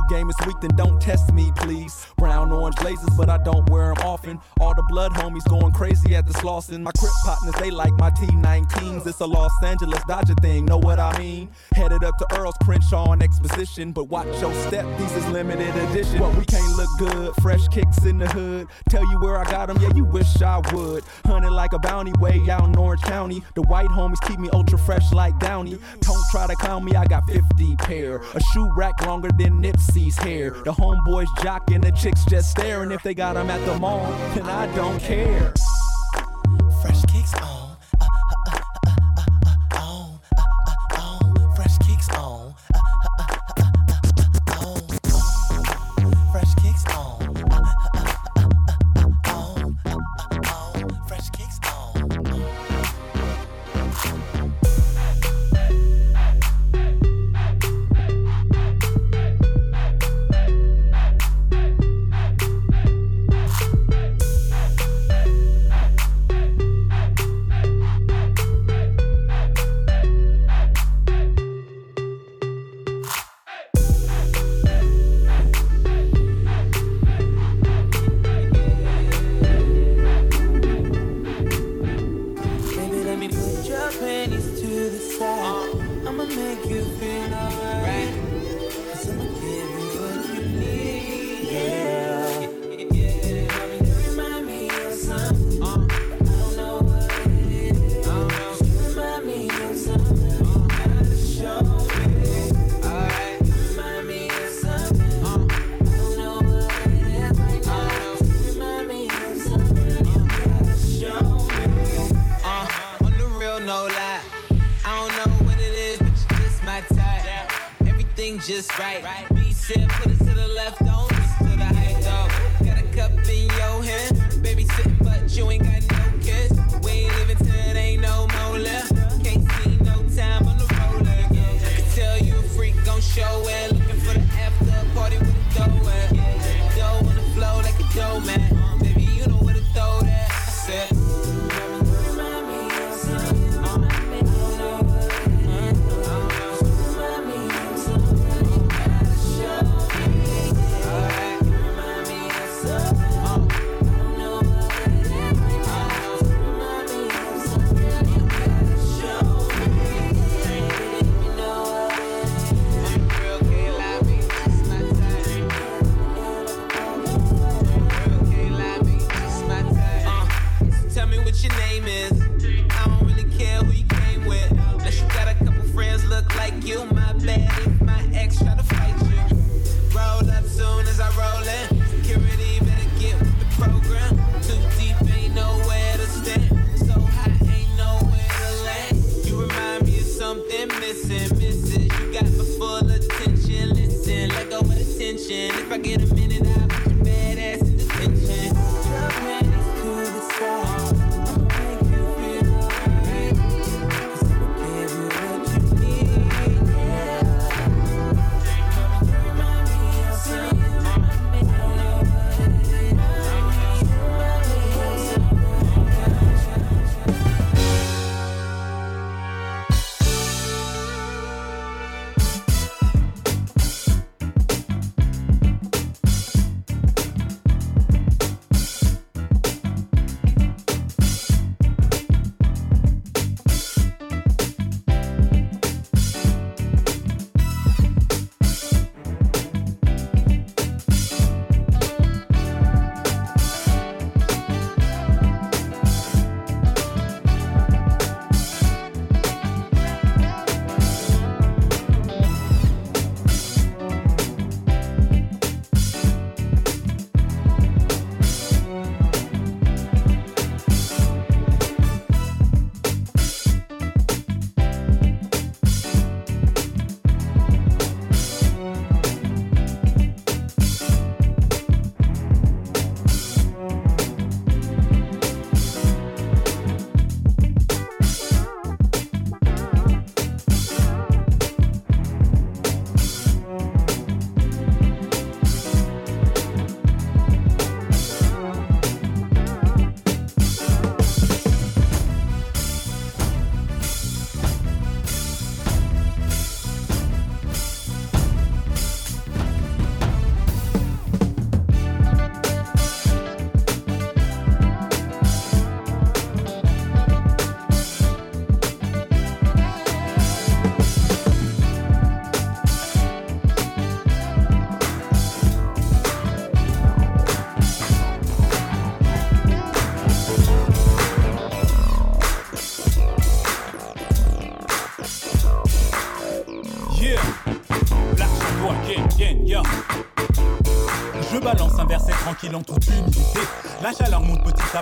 Game is weak, then don't test me, please. Brown, orange blazers, but I don't wear them often. All the blood homies going crazy at the Slauson. My crip partners, they like my T19s. It's a Los Angeles Dodger thing, know what I mean? Headed up to Earl's Crenshaw on exposition, but watch your step, these is limited edition. But we can't look good, fresh kicks in the hood. Tell you where I got them, yeah, you wish I would. Hunted like a bounty way out in Orange County. The white homies keep me ultra fresh like Downey. Don't try to clown me, I got 50 pair. A shoe rack longer than Nipsey's hair. The homeboys jocking, the chicks just staring. If they got them at the mall, then I don't care.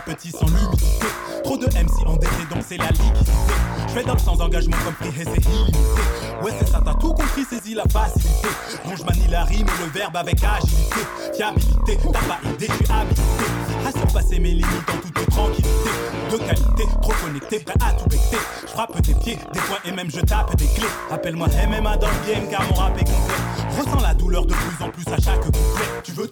Petit sans l'humidité. Trop de MC en DT donc c'est la liquidité. Je fais dans sans engagement comme free et c'est illimité. Ouais, c'est ça, t'as tout compris, saisis la facilité. Bon, je manie la rime et le verbe avec agilité. Fiabilité, t'as pas idée, suis habilité. À surpasser mes limites en toute tranquillité. De qualité, trop connecté, prêt à tout becter. Je frappe des pieds, des points et même je tape des clés. Appelle-moi MMA dans le game car mon rap est complet. Ressens la douleur de plus en plus à chaque couplet.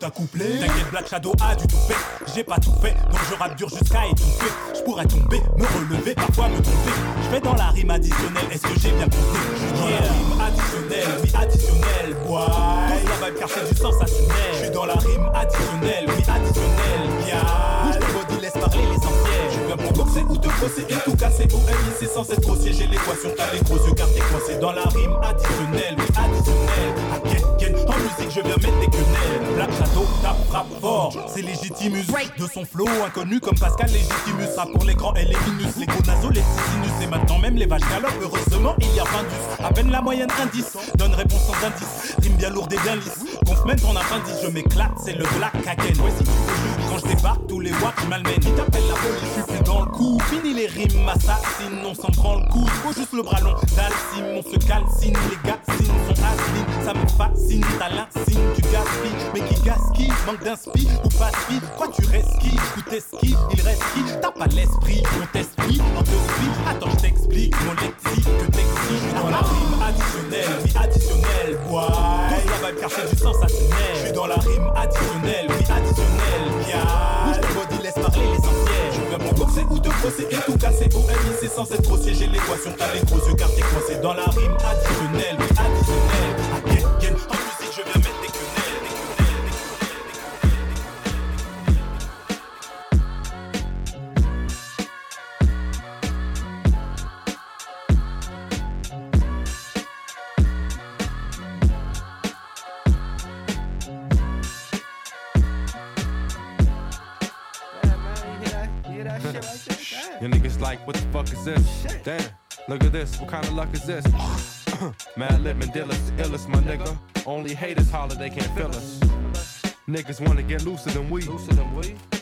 Veux t'accoupler T'inquiète, Black Shadow a du tout fait. J'ai pas tout fait, donc je rappe dur jusqu'à étouffer. Je pourrais tomber, me relever, parfois me tromper. Je fais dans la rime additionnelle, est-ce que j'ai bien compris? Je suis dans la rime additionnelle, oui additionnelle, boy. Ça va me chercher du sensationnel. Je suis dans la rime additionnelle, oui additionnelle, bien. Et tout casser. Au MI, c'est censé être grossier. J'ai l'équation, t'as les gros yeux car t'es coincé dans la rime additionnelle, oui additionnelle. Again, again, en musique, je viens mettre des quenelles. Black Shadow, tape, frappe fort. C'est Légitimus. De son flow inconnu comme Pascal Légitimus. Ça pour les grands et les minus, les gros nasos, les sinus. Et maintenant même les vaches galopent. Heureusement, il y a 20 À peine la moyenne indice. Donne réponse sans indice. Rime bien lourde et bien lisse. Conf même ton appendice, je m'éclate. C'est le Black Haken. Ouais, si tu veux quand je débarque, tous les watts m'almènent. Ils t'appellent la police, je suis dans le coup. Fini les rimes, assassines, on s'en prend le coup. Faut juste le bras long d'Alcime, on se calcine. Les gars sont assassines, ça me fascine. T'as l'insigne, tu gaspilles. Mais qui gaspille, manque d'inspi ou pas speed. Quoi, tu restes qui Ou t'esquives, il reste qui T'as pas l'esprit, on t'esprit, on te suit. Attends, je t'explique mon lexique que. Je suis dans la rime additionnelle, oui additionnelle, chercher du sensationnel. Je suis dans la rime additionnelle, oui additionnelle, bien. Bouge body, laisse parler l'essentiel. Je viens pour boxer ou te crosser et tout casser. Au MI, c'est censé être grossier. J'ai l'équation, t'as les gros yeux car t'es coincé dans la rime additionnelle, oui additionnelle. Like, what the fuck is this? Shit. Damn, look at this, what kind of luck is this? Madlib and Dillis, illest, my nigga. Only haters holler, they can't feel us. Niggas wanna get looser than we.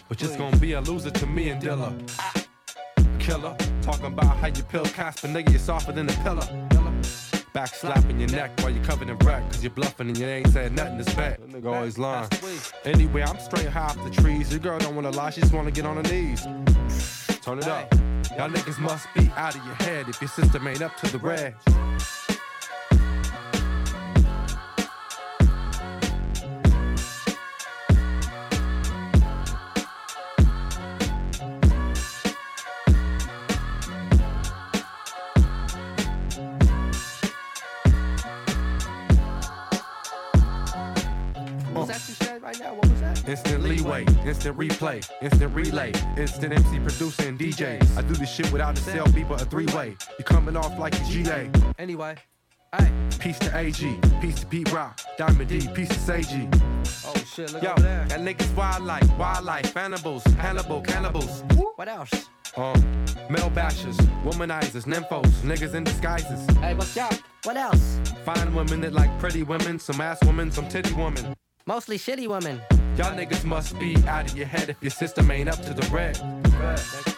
But just gonna be a loser to me and Dilla. Killer, talking about how you pill Casper, nigga, you're softer than a pillar. Back slapping your neck while you're covered in wreck, cause you're bluffing and you ain't said nothing to spec. That nigga always lying. Anyway, I'm straight high off the trees. Your girl don't wanna lie, she just wanna get on her knees. Turn it up. Y'all niggas must be out of your head if your system ain't up to the red. Instant leeway, instant replay, instant relay, instant MC producer and DJ. I do this shit without a cell but a three way. You coming off like a GA. Anyway, Peace to AG, peace to Pete Rock, Diamond D, peace to Seiji. oh shit, look Yo, over there. that niggas wildlife, wildlife, animals, Hannibal, cannibals. What else? Um, male bashers, womanizers, nymphos, niggas in disguises. Hey, what's up? What else? Fine women that like pretty women, some ass women, some titty women. Mostly shitty women. Y'all niggas must be out of your head if your system ain't up to the red.